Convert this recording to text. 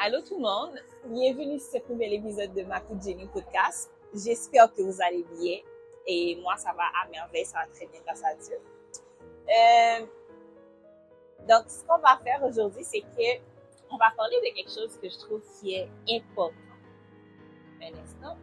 Allô tout le monde, bienvenue sur ce nouvel épisode de Ma Coupe Jenny Podcast. J'espère que vous allez bien et moi ça va à merveille, ça va très bien grâce à Dieu. Euh, donc ce qu'on va faire aujourd'hui, c'est que on va parler de quelque chose que je trouve qui est important. Un instant.